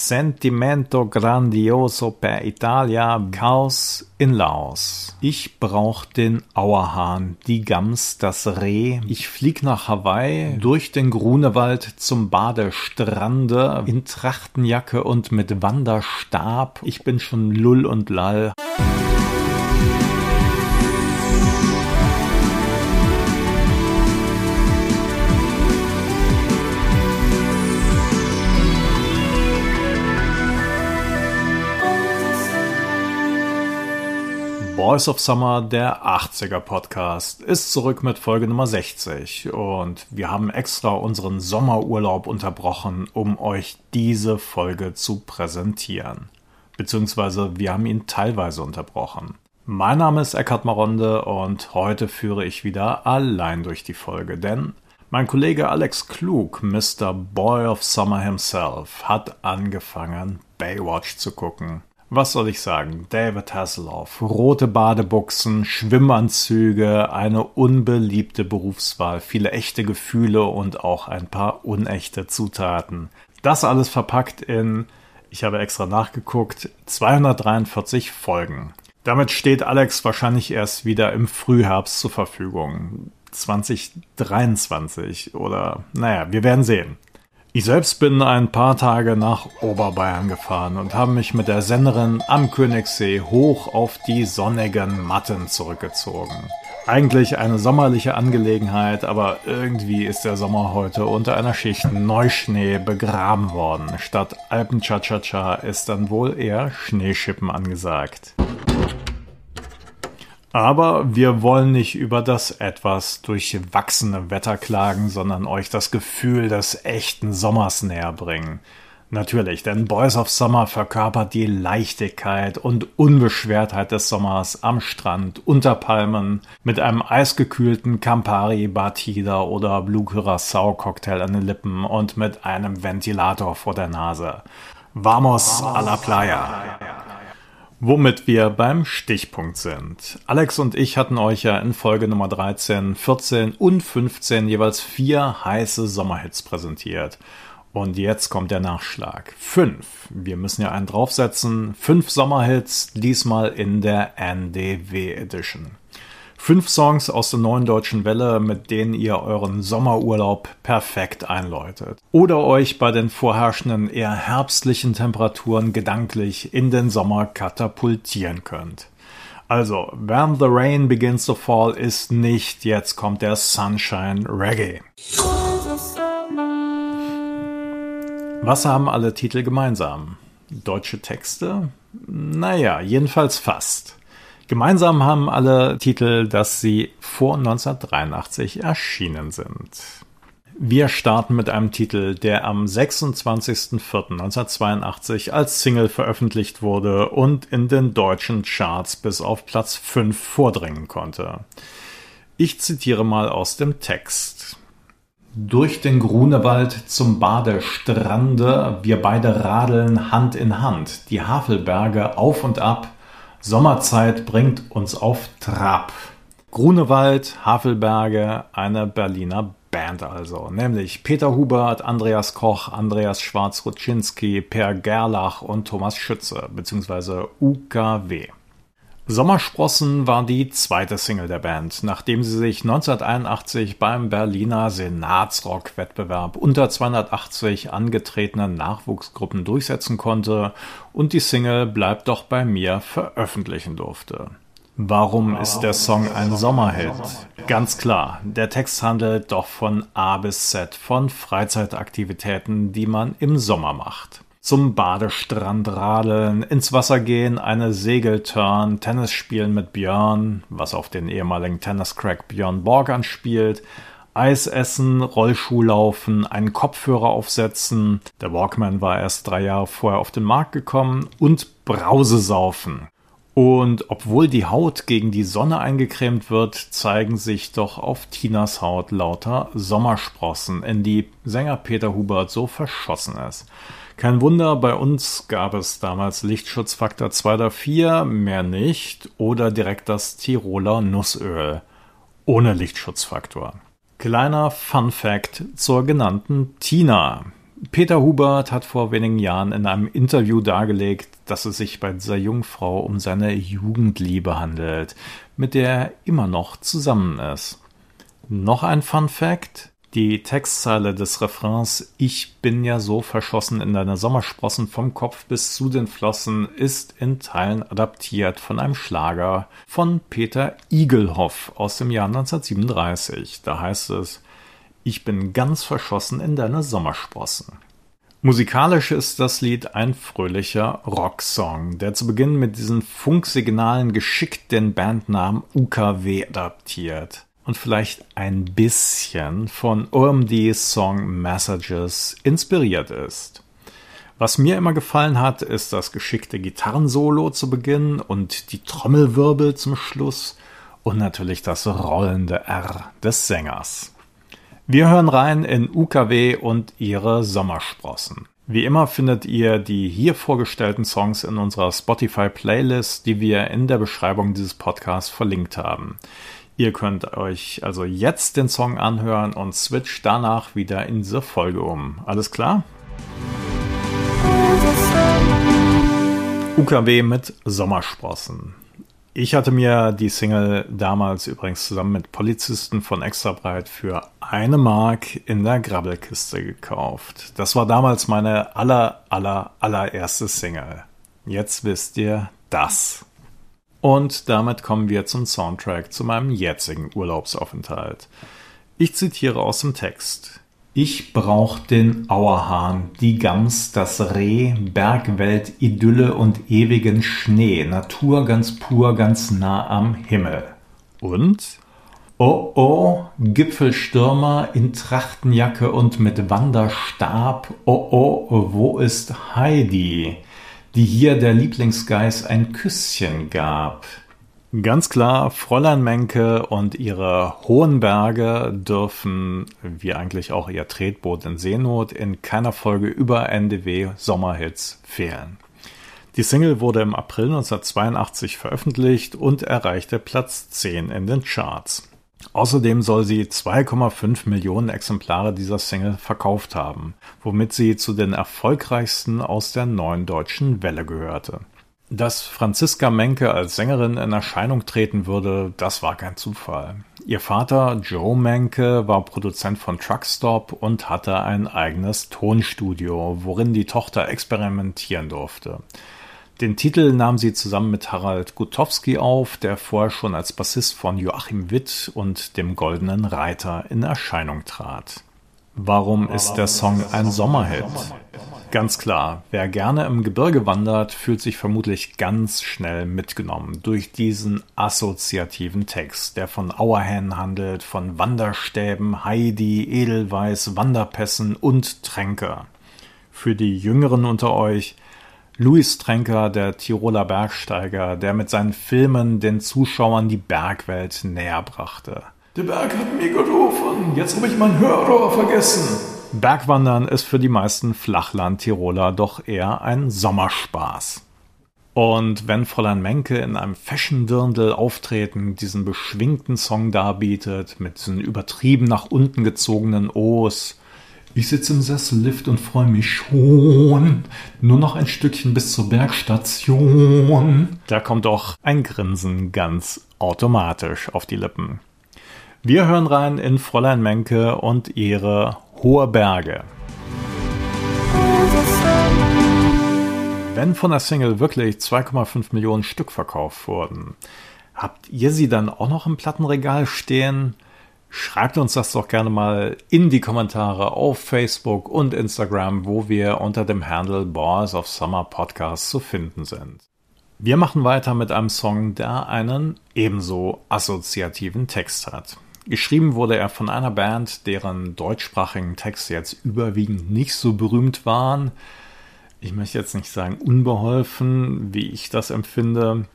Sentimento grandioso per Italia, Chaos in Laos. Ich brauch den Auerhahn, die Gams, das Reh. Ich flieg nach Hawaii, durch den Grunewald zum Badestrande, in Trachtenjacke und mit Wanderstab. Ich bin schon Lull und Lall. Voice of Summer, der 80er Podcast, ist zurück mit Folge Nummer 60 und wir haben extra unseren Sommerurlaub unterbrochen, um euch diese Folge zu präsentieren. Beziehungsweise wir haben ihn teilweise unterbrochen. Mein Name ist Eckhard Maronde und heute führe ich wieder allein durch die Folge, denn mein Kollege Alex Klug, Mr. Boy of Summer himself, hat angefangen, Baywatch zu gucken. Was soll ich sagen? David Hasselhoff. Rote Badebuchsen, Schwimmanzüge, eine unbeliebte Berufswahl, viele echte Gefühle und auch ein paar unechte Zutaten. Das alles verpackt in, ich habe extra nachgeguckt, 243 Folgen. Damit steht Alex wahrscheinlich erst wieder im Frühherbst zur Verfügung. 2023 oder naja, wir werden sehen. Ich selbst bin ein paar Tage nach Oberbayern gefahren und habe mich mit der Senderin am Königssee hoch auf die sonnigen Matten zurückgezogen. Eigentlich eine sommerliche Angelegenheit, aber irgendwie ist der Sommer heute unter einer Schicht Neuschnee begraben worden. Statt Alpen-Cha-Cha-Cha ist dann wohl eher Schneeschippen angesagt. Aber wir wollen nicht über das etwas durchwachsene Wetter klagen, sondern euch das Gefühl des echten Sommers näher bringen. Natürlich, denn Boys of Summer verkörpert die Leichtigkeit und Unbeschwertheit des Sommers am Strand, unter Palmen, mit einem eisgekühlten Campari, Batida oder Blue Curacao Cocktail an den Lippen und mit einem Ventilator vor der Nase. Vamos a la playa. Womit wir beim Stichpunkt sind. Alex und ich hatten euch ja in Folge Nummer 13, 14 und 15 jeweils vier heiße Sommerhits präsentiert. Und jetzt kommt der Nachschlag. Fünf. Wir müssen ja einen draufsetzen. Fünf Sommerhits, diesmal in der NDW Edition. Fünf Songs aus der neuen deutschen Welle, mit denen ihr euren Sommerurlaub perfekt einläutet. Oder euch bei den vorherrschenden eher herbstlichen Temperaturen gedanklich in den Sommer katapultieren könnt. Also, When the Rain Begins to Fall ist nicht, jetzt kommt der Sunshine Reggae. Was haben alle Titel gemeinsam? Deutsche Texte? Naja, jedenfalls fast. Gemeinsam haben alle Titel, dass sie vor 1983 erschienen sind. Wir starten mit einem Titel, der am 26.04.1982 als Single veröffentlicht wurde und in den deutschen Charts bis auf Platz 5 vordringen konnte. Ich zitiere mal aus dem Text. Durch den Grunewald zum Badestrande, wir beide radeln Hand in Hand, die Havelberge auf und ab, Sommerzeit bringt uns auf Trab. Grunewald, Havelberge, eine Berliner Band also, nämlich Peter Hubert, Andreas Koch, Andreas Schwarz-Rutschinski, Per Gerlach und Thomas Schütze, beziehungsweise UKW. Sommersprossen war die zweite Single der Band, nachdem sie sich 1981 beim Berliner Senatsrock-Wettbewerb unter 280 angetretenen Nachwuchsgruppen durchsetzen konnte und die Single Bleibt doch bei mir veröffentlichen durfte. Warum ist der Song ein Sommerhit? Ganz klar, der Text handelt doch von A bis Z, von Freizeitaktivitäten, die man im Sommer macht zum Badestrand radeln, ins Wasser gehen, eine Segelturn, Tennis spielen mit Björn, was auf den ehemaligen Tenniscrack Björn Borg anspielt, Eis essen, Rollschuhlaufen, einen Kopfhörer aufsetzen, der Walkman war erst drei Jahre vorher auf den Markt gekommen, und Brause saufen. Und obwohl die Haut gegen die Sonne eingecremt wird, zeigen sich doch auf Tinas Haut lauter Sommersprossen, in die Sänger Peter Hubert so verschossen ist. Kein Wunder, bei uns gab es damals Lichtschutzfaktor 2 oder 4, mehr nicht, oder direkt das Tiroler Nussöl ohne Lichtschutzfaktor. Kleiner Fun Fact zur genannten Tina. Peter Hubert hat vor wenigen Jahren in einem Interview dargelegt, dass es sich bei dieser Jungfrau um seine Jugendliebe handelt, mit der er immer noch zusammen ist. Noch ein Fun Fact. Die Textzeile des Refrains Ich bin ja so verschossen in deine Sommersprossen vom Kopf bis zu den Flossen ist in Teilen adaptiert von einem Schlager von Peter Igelhoff aus dem Jahr 1937. Da heißt es Ich bin ganz verschossen in deine Sommersprossen. Musikalisch ist das Lied ein fröhlicher Rocksong, der zu Beginn mit diesen Funksignalen geschickt den Bandnamen UKW adaptiert und vielleicht ein bisschen von OMDs Song Messages inspiriert ist. Was mir immer gefallen hat, ist das geschickte Gitarrensolo zu Beginn und die Trommelwirbel zum Schluss und natürlich das rollende R des Sängers. Wir hören rein in UKW und ihre Sommersprossen. Wie immer findet ihr die hier vorgestellten Songs in unserer Spotify-Playlist, die wir in der Beschreibung dieses Podcasts verlinkt haben. Ihr könnt euch also jetzt den Song anhören und switcht danach wieder in diese Folge um. Alles klar? UKW mit Sommersprossen. Ich hatte mir die Single damals übrigens zusammen mit Polizisten von Extrabreit für eine Mark in der Grabbelkiste gekauft. Das war damals meine aller, aller, allererste Single. Jetzt wisst ihr das. Und damit kommen wir zum Soundtrack zu meinem jetzigen Urlaubsaufenthalt. Ich zitiere aus dem Text. Ich brauch den Auerhahn, die Gans, das Reh, Bergwelt, Idylle und ewigen Schnee, Natur ganz pur, ganz nah am Himmel. Und? Oh oh, Gipfelstürmer in Trachtenjacke und mit Wanderstab. Oh oh, wo ist Heidi? Die hier der Lieblingsgeist ein Küsschen gab. Ganz klar, Fräulein Menke und ihre hohen Berge dürfen, wie eigentlich auch ihr Tretboot in Seenot, in keiner Folge über NDW Sommerhits fehlen. Die Single wurde im April 1982 veröffentlicht und erreichte Platz 10 in den Charts. Außerdem soll sie 2,5 Millionen Exemplare dieser Single verkauft haben, womit sie zu den erfolgreichsten aus der neuen deutschen Welle gehörte. Dass Franziska Menke als Sängerin in Erscheinung treten würde, das war kein Zufall. Ihr Vater Joe Menke war Produzent von Truckstop und hatte ein eigenes Tonstudio, worin die Tochter experimentieren durfte. Den Titel nahm sie zusammen mit Harald Gutowski auf, der vorher schon als Bassist von Joachim Witt und dem Goldenen Reiter in Erscheinung trat. Warum ist der Song ein Sommerhit? Ganz klar, wer gerne im Gebirge wandert, fühlt sich vermutlich ganz schnell mitgenommen durch diesen assoziativen Text, der von Auerhähnen handelt, von Wanderstäben, Heidi, Edelweiß, Wanderpässen und Tränke. Für die Jüngeren unter euch – Louis Trenker, der Tiroler Bergsteiger, der mit seinen Filmen den Zuschauern die Bergwelt näher brachte. Der Berg hat mir gerufen, jetzt habe ich mein Hörrohr vergessen. Bergwandern ist für die meisten Flachland-Tiroler doch eher ein Sommerspaß. Und wenn Fräulein Menke in einem Fashion-Dirndl auftreten, diesen beschwingten Song darbietet, mit diesen übertrieben nach unten gezogenen O's, ich sitze im Sessellift und freue mich schon. Nur noch ein Stückchen bis zur Bergstation. Da kommt doch ein Grinsen ganz automatisch auf die Lippen. Wir hören rein in Fräulein Menke und ihre Hohe Berge. Wenn von der Single wirklich 2,5 Millionen Stück verkauft wurden, habt ihr sie dann auch noch im Plattenregal stehen? Schreibt uns das doch gerne mal in die Kommentare auf Facebook und Instagram, wo wir unter dem Handle Boys of Summer Podcast zu finden sind. Wir machen weiter mit einem Song, der einen ebenso assoziativen Text hat. Geschrieben wurde er von einer Band, deren deutschsprachigen Texte jetzt überwiegend nicht so berühmt waren. Ich möchte jetzt nicht sagen unbeholfen, wie ich das empfinde,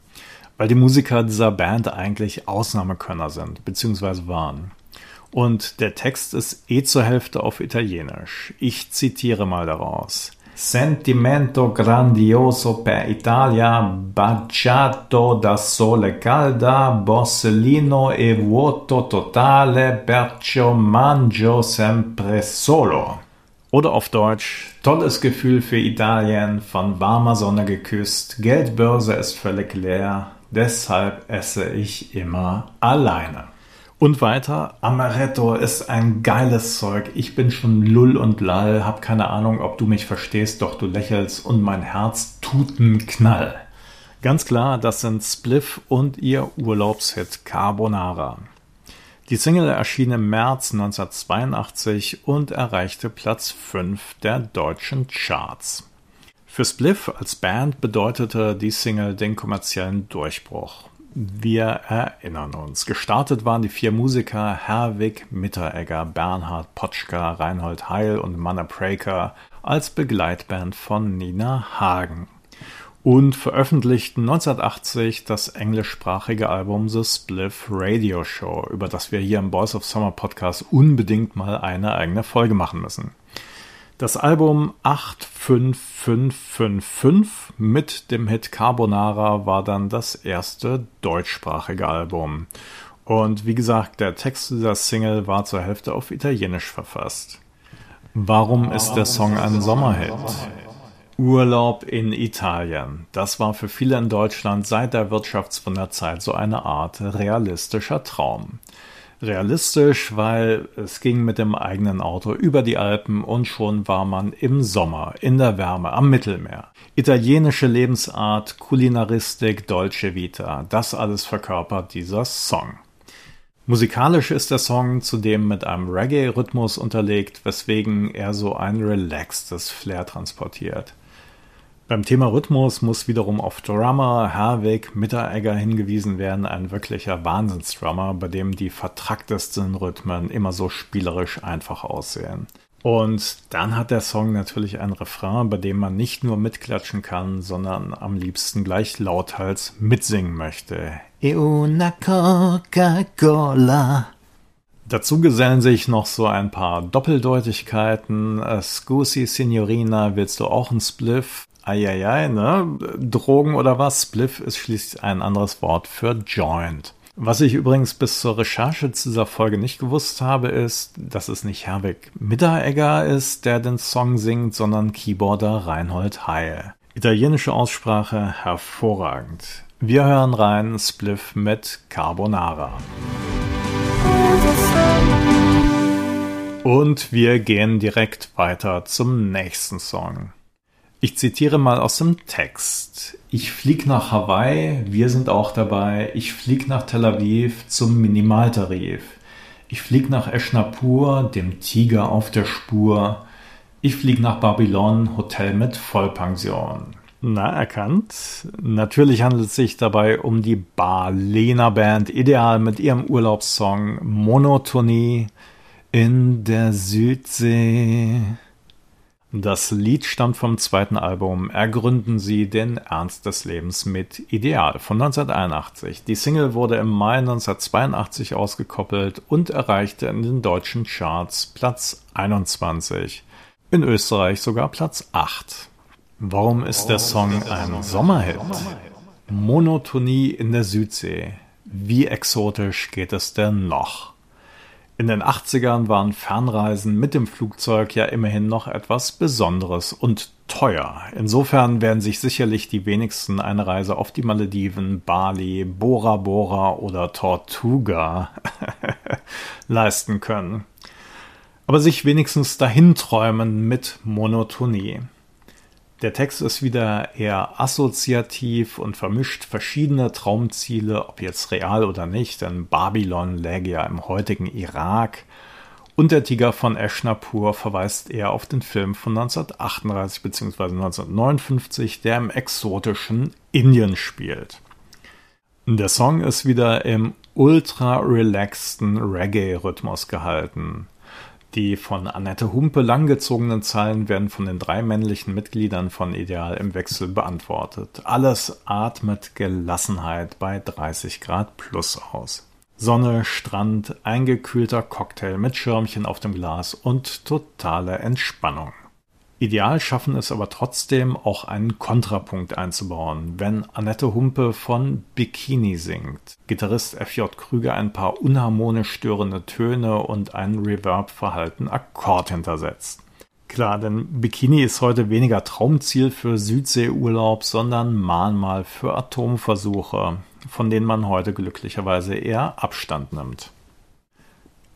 weil die Musiker dieser Band eigentlich Ausnahmekönner sind, beziehungsweise waren. Und der Text ist eh zur Hälfte auf Italienisch. Ich zitiere mal daraus. Sentimento grandioso per Italia, baciato da sole calda, borsellino e vuoto totale, perciò mangio sempre solo. Oder auf Deutsch, tolles Gefühl für Italien, von warmer Sonne geküsst, Geldbörse ist völlig leer, deshalb esse ich immer alleine. Und weiter, Amaretto ist ein geiles Zeug. Ich bin schon lull und lall, hab keine Ahnung, ob du mich verstehst, doch du lächelst und mein Herz tut einen Knall. Ganz klar, das sind Spliff und ihr Urlaubshit Carbonara. Die Single erschien im März 1982 und erreichte Platz 5 der deutschen Charts. Für Spliff als Band bedeutete die Single den kommerziellen Durchbruch. Wir erinnern uns. Gestartet waren die vier Musiker Herwig Mitteregger, Bernhard Potschka, Reinhold Heil und Manne Praker als Begleitband von Nina Hagen und veröffentlichten 1980 das englischsprachige Album The Spliff Radio Show, über das wir hier im Boys of Summer Podcast unbedingt mal eine eigene Folge machen müssen. Das Album 85555 mit dem Hit Carbonara war dann das erste deutschsprachige Album. Und wie gesagt, der Text dieser Single war zur Hälfte auf Italienisch verfasst. Warum ist der Song ein Sommerhit? Urlaub in Italien. Das war für viele in Deutschland seit der Wirtschaftswunderzeit so eine Art realistischer Traum. Realistisch, weil es ging mit dem eigenen Auto über die Alpen und schon war man im Sommer, in der Wärme, am Mittelmeer. Italienische Lebensart, Kulinaristik, Dolce Vita, das alles verkörpert dieser Song. Musikalisch ist der Song zudem mit einem Reggae-Rhythmus unterlegt, weswegen er so ein relaxtes Flair transportiert. Beim Thema Rhythmus muss wiederum auf Drummer Herwig Mitteregger hingewiesen werden, ein wirklicher Wahnsinnsdrummer, bei dem die vertracktesten Rhythmen immer so spielerisch einfach aussehen. Und dann hat der Song natürlich ein Refrain, bei dem man nicht nur mitklatschen kann, sondern am liebsten gleich lauthals mitsingen möchte. E una Coca-Cola. Dazu gesellen sich noch so ein paar Doppeldeutigkeiten. Scusi Signorina, willst du auch ein Spliff? Eieiei, ne? Drogen oder was? Spliff ist schließlich ein anderes Wort für Joint. Was ich übrigens bis zur Recherche zu dieser Folge nicht gewusst habe, ist, dass es nicht Herwig Mitteregger ist, der den Song singt, sondern Keyboarder Reinhold Heil. Italienische Aussprache hervorragend. Wir hören rein Spliff mit Carbonara. Und wir gehen direkt weiter zum nächsten Song. Ich zitiere mal aus dem Text. Ich flieg nach Hawaii, wir sind auch dabei. Ich flieg nach Tel Aviv zum Minimaltarif. Ich flieg nach Eschnapur, dem Tiger auf der Spur. Ich flieg nach Babylon, Hotel mit Vollpension. Na, erkannt. Natürlich handelt es sich dabei um die Barlena Band, ideal mit ihrem Urlaubssong Monotonie in der Südsee. Das Lied stammt vom zweiten Album Ergründen Sie den Ernst des Lebens mit Ideal von 1981. Die Single wurde im Mai 1982 ausgekoppelt und erreichte in den deutschen Charts Platz 21, in Österreich sogar Platz 8. Warum ist der Song ein Sommerhit? Monotonie in der Südsee. Wie exotisch geht es denn noch? In den 80ern waren Fernreisen mit dem Flugzeug ja immerhin noch etwas Besonderes und teuer. Insofern werden sich sicherlich die wenigsten eine Reise auf die Malediven, Bali, Bora Bora oder Tortuga leisten können. Aber sich wenigstens dahin träumen mit Monotonie. Der Text ist wieder eher assoziativ und vermischt verschiedene Traumziele, ob jetzt real oder nicht, denn Babylon läge ja im heutigen Irak. Und der Tiger von Eshnapur verweist eher auf den Film von 1938 bzw. 1959, der im exotischen Indien spielt. Der Song ist wieder im ultra relaxten Reggae-Rhythmus gehalten. Die von Annette Humpe langgezogenen Zeilen werden von den drei männlichen Mitgliedern von Ideal im Wechsel beantwortet. Alles atmet Gelassenheit bei 30 Grad plus aus. Sonne, Strand, eingekühlter Cocktail mit Schirmchen auf dem Glas und totale Entspannung. Ideal schaffen es aber trotzdem, auch einen Kontrapunkt einzubauen, wenn Annette Humpe von Bikini singt. Gitarrist FJ Krüger ein paar unharmonisch störende Töne und einen Reverb-verhalten Akkord hintersetzt. Klar, denn Bikini ist heute weniger Traumziel für Südseeurlaub, sondern Mahnmal für Atomversuche, von denen man heute glücklicherweise eher Abstand nimmt.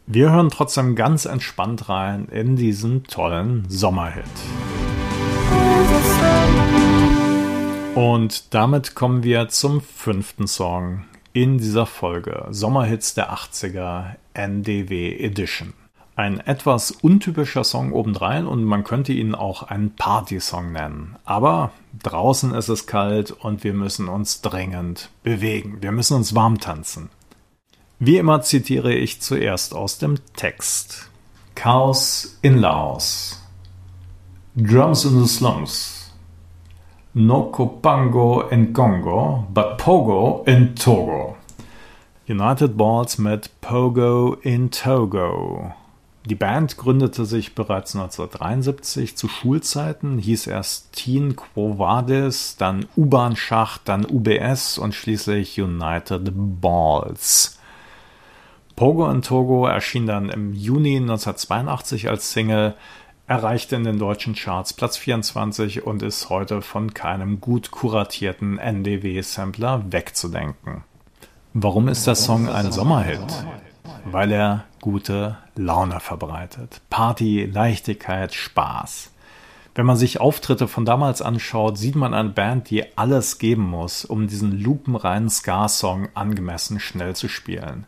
Wir hören trotzdem ganz entspannt rein in diesen tollen Sommerhit. Und damit kommen wir zum fünften Song in dieser Folge Sommerhits der 80er NDW Edition. Ein etwas untypischer Song obendrein und man könnte ihn auch einen Party-Song nennen. Aber draußen ist es kalt und wir müssen uns dringend bewegen. Wir müssen uns warm tanzen. Wie immer zitiere ich zuerst aus dem Text. Chaos in Laos. Drums in the slums. No Kopango in Congo, but Pogo in Togo. United Balls mit Pogo in Togo. Die Band gründete sich bereits 1973 zu Schulzeiten, hieß erst Teen Quo Vadis, dann U-Bahn Schacht, dann UBS und schließlich United Balls. Pogo in Togo erschien dann im Juni 1982 als Single, erreichte in den deutschen Charts Platz 24 und ist heute von keinem gut kuratierten NDW-Sampler wegzudenken. Warum ist der Song ein Sommerhit? weil er gute Laune verbreitet. Party, Leichtigkeit, Spaß. Wenn man sich Auftritte von damals anschaut, sieht man eine Band, die alles geben muss, um diesen lupenreinen Ska-Song angemessen schnell zu spielen.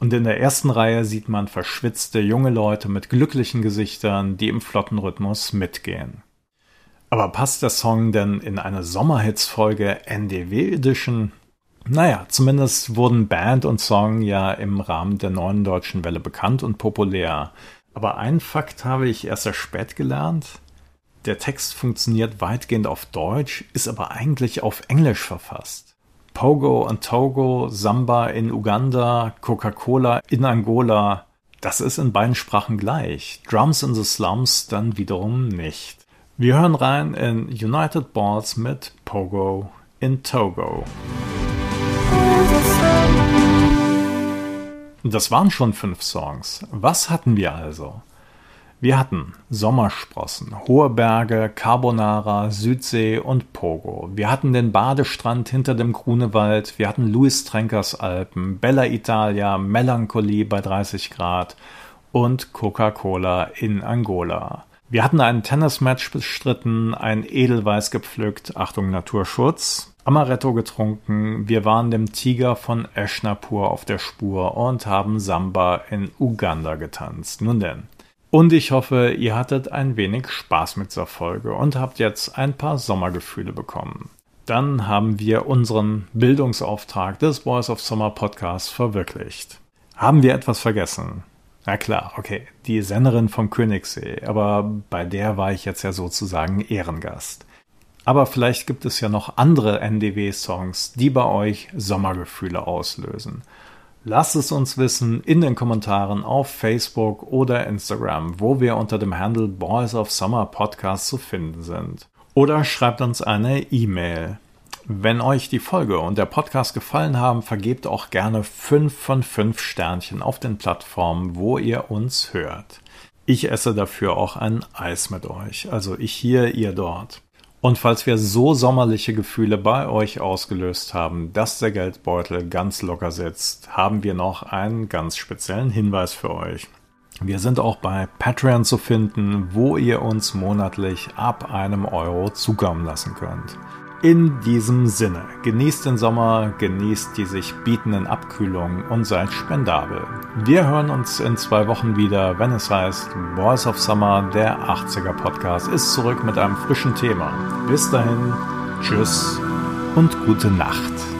Und in der ersten Reihe sieht man verschwitzte junge Leute mit glücklichen Gesichtern, die im flotten Rhythmus mitgehen. Aber passt der Song denn in eine Sommerhits-Folge NDW Edition? Naja, zumindest wurden Band und Song ja im Rahmen der neuen deutschen Welle bekannt und populär. Aber einen Fakt habe ich erst sehr spät gelernt. Der Text funktioniert weitgehend auf Deutsch, ist aber eigentlich auf Englisch verfasst. Pogo und Togo, Samba in Uganda, Coca-Cola in Angola, das ist in beiden Sprachen gleich. Drums in the Slums dann wiederum nicht. Wir hören rein in United Balls mit Pogo in Togo. Das waren schon fünf Songs. Was hatten wir also? Wir hatten Sommersprossen, hohe Berge, Carbonara, Südsee und Pogo. Wir hatten den Badestrand hinter dem Grunewald. Wir hatten Louis Trenkers Alpen, Bella Italia, Melancholie bei 30 Grad und Coca-Cola in Angola. Wir hatten einen Tennismatch bestritten, ein Edelweiß gepflückt, Achtung Naturschutz, Amaretto getrunken, wir waren dem Tiger von Eshnapur auf der Spur und haben Samba in Uganda getanzt. Nun denn. Und ich hoffe, ihr hattet ein wenig Spaß mit dieser Folge und habt jetzt ein paar Sommergefühle bekommen. Dann haben wir unseren Bildungsauftrag des Voice of Summer Podcasts verwirklicht. Haben wir etwas vergessen? Na klar, okay, die Senderin vom Königssee, aber bei der war ich jetzt ja sozusagen Ehrengast. Aber vielleicht gibt es ja noch andere NDW-Songs, die bei euch Sommergefühle auslösen. Lasst es uns wissen in den Kommentaren auf Facebook oder Instagram, wo wir unter dem Handle Boys of Summer Podcast zu finden sind. Oder schreibt uns eine E-Mail. Wenn euch die Folge und der Podcast gefallen haben, vergebt auch gerne 5 von 5 Sternchen auf den Plattformen, wo ihr uns hört. Ich esse dafür auch ein Eis mit euch. Also ich hier, ihr dort. Und falls wir so sommerliche Gefühle bei euch ausgelöst haben, dass der Geldbeutel ganz locker sitzt, haben wir noch einen ganz speziellen Hinweis für euch. Wir sind auch bei Patreon zu finden, wo ihr uns monatlich ab einem Euro zukommen lassen könnt. In diesem Sinne, genießt den Sommer, genießt die sich bietenden Abkühlungen und seid spendabel. Wir hören uns in zwei Wochen wieder, wenn es heißt Voice of Summer, der 80er Podcast, ist zurück mit einem frischen Thema. Bis dahin, tschüss und gute Nacht.